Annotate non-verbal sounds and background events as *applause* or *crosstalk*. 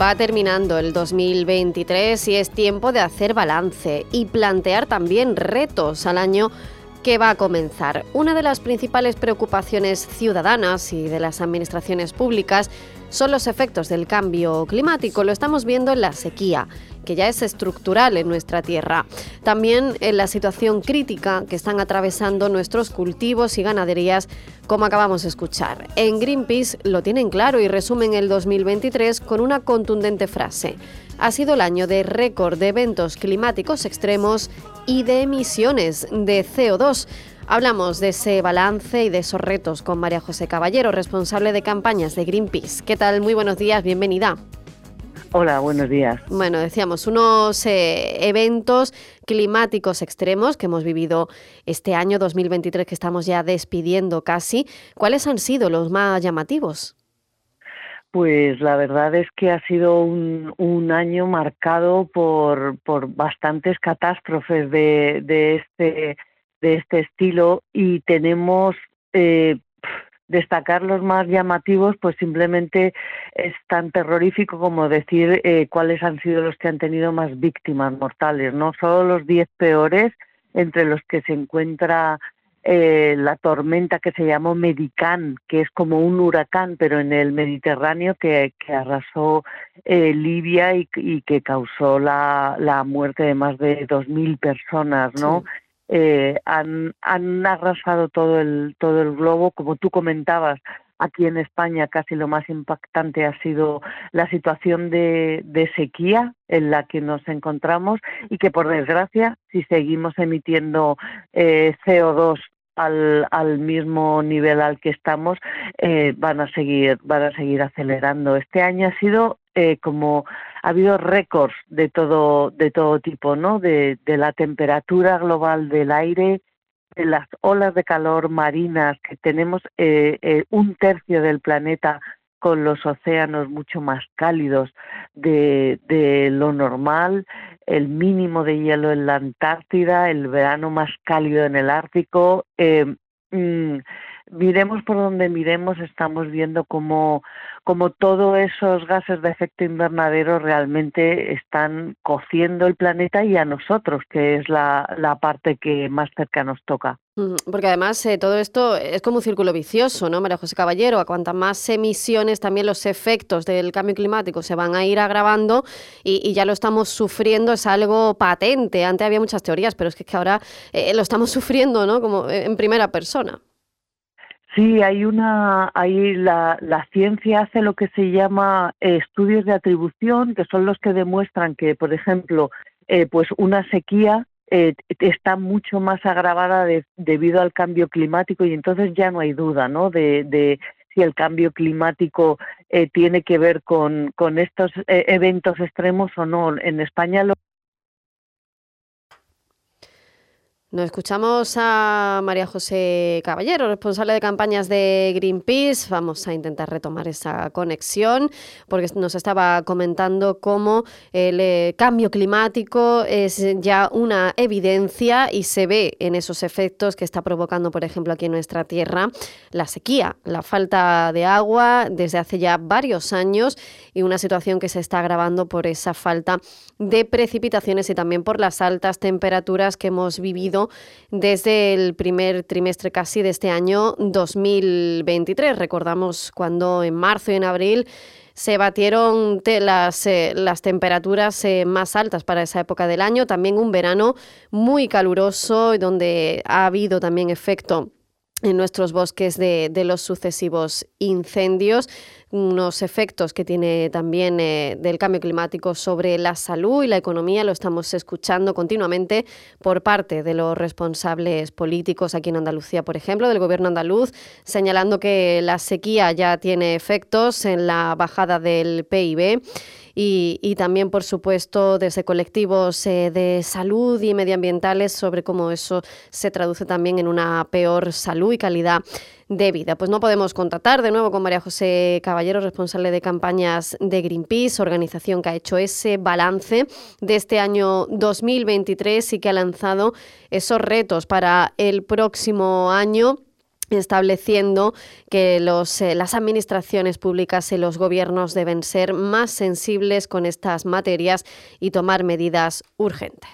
Va terminando el 2023 y es tiempo de hacer balance y plantear también retos al año que va a comenzar. Una de las principales preocupaciones ciudadanas y de las administraciones públicas son los efectos del cambio climático. Lo estamos viendo en la sequía que ya es estructural en nuestra tierra. También en la situación crítica que están atravesando nuestros cultivos y ganaderías, como acabamos de escuchar. En Greenpeace lo tienen claro y resumen el 2023 con una contundente frase. Ha sido el año de récord de eventos climáticos extremos y de emisiones de CO2. Hablamos de ese balance y de esos retos con María José Caballero, responsable de campañas de Greenpeace. ¿Qué tal? Muy buenos días, bienvenida. Hola, buenos días. Bueno, decíamos, unos eh, eventos climáticos extremos que hemos vivido este año 2023 que estamos ya despidiendo casi. ¿Cuáles han sido los más llamativos? Pues la verdad es que ha sido un, un año marcado por, por bastantes catástrofes de, de este de este estilo y tenemos eh, destacar los más llamativos, pues simplemente es tan terrorífico como decir eh, cuáles han sido los que han tenido más víctimas mortales, no solo los diez peores, entre los que se encuentra eh, la tormenta que se llamó Medicán, que es como un huracán, pero en el Mediterráneo, que, que arrasó eh, Libia y, que causó la, la muerte de más de 2.000 personas, ¿no? Eh, han, han arrasado todo el, todo el globo. Como tú comentabas, aquí en España casi lo más impactante ha sido la situación de, de, sequía en la que nos encontramos y que por desgracia si seguimos emitiendo eh, CO2 al, al, mismo nivel al que estamos eh, van a seguir van a seguir acelerando este año ha sido eh, como ha habido récords de todo de todo tipo no de, la temperatura global del aire de las olas de calor marinas que tenemos eh, eh, un tercio del planeta con los océanos mucho más cálidos de, de, lo normal, el mínimo de hielo en la Antártida, el verano más cálido en el Ártico. Eh, mmm, miremos por donde miremos, estamos viendo cómo, cómo todos esos gases de efecto invernadero realmente están cociendo el planeta y a nosotros, que es la, la parte que más cerca nos toca. Porque además eh, todo esto es como un círculo vicioso, ¿no, María José Caballero? A cuantas más emisiones, también los efectos del cambio climático se van a ir agravando y, y ya lo estamos sufriendo, es algo patente. Antes había muchas teorías, pero es que, ahora eh, lo estamos *laughs* sufriendo, ¿no? Como en primera persona. Sí, hay una, ahí la, la ciencia hace lo que se llama eh, estudios de atribución, que son los que demuestran que, por ejemplo, eh, pues una sequía eh, está mucho más agravada de, debido al cambio climático y entonces ya no hay duda, ¿no? De, de si el cambio climático eh, tiene que ver con, con estos eh, eventos extremos o no. En España lo Nos escuchamos a María José Caballero, responsable de campañas de Greenpeace. Vamos a intentar retomar esa conexión porque nos estaba comentando cómo el eh, cambio climático es ya una evidencia y se ve en esos efectos que está provocando, por ejemplo, aquí en nuestra tierra, la sequía, la falta de agua desde hace ya varios años y una situación que se está agravando por esa falta de precipitaciones y también por las altas temperaturas que hemos vivido desde el primer trimestre casi de este año 2023. Recordamos cuando en marzo y en abril se batieron las, eh, las temperaturas eh, más altas para esa época del año, también un verano muy caluroso donde ha habido también efecto en nuestros bosques de, los sucesivos incendios, unos efectos que tiene también eh, del cambio climático sobre la salud y la economía. Lo estamos escuchando continuamente por parte de los responsables políticos aquí en Andalucía, por ejemplo, del gobierno andaluz, señalando que la sequía ya tiene efectos en la bajada del PIB y, también, por supuesto, desde colectivos eh, de salud y medioambientales sobre cómo eso se traduce también en una peor salud y calidad de vida. Pues no podemos contratar de nuevo con María José Caballero, responsable de campañas de Greenpeace, organización que ha hecho ese balance de este año 2023 y que ha lanzado esos retos para el próximo año estableciendo que eh, las administraciones públicas y los gobiernos deben ser más sensibles con estas materias y tomar medidas urgentes.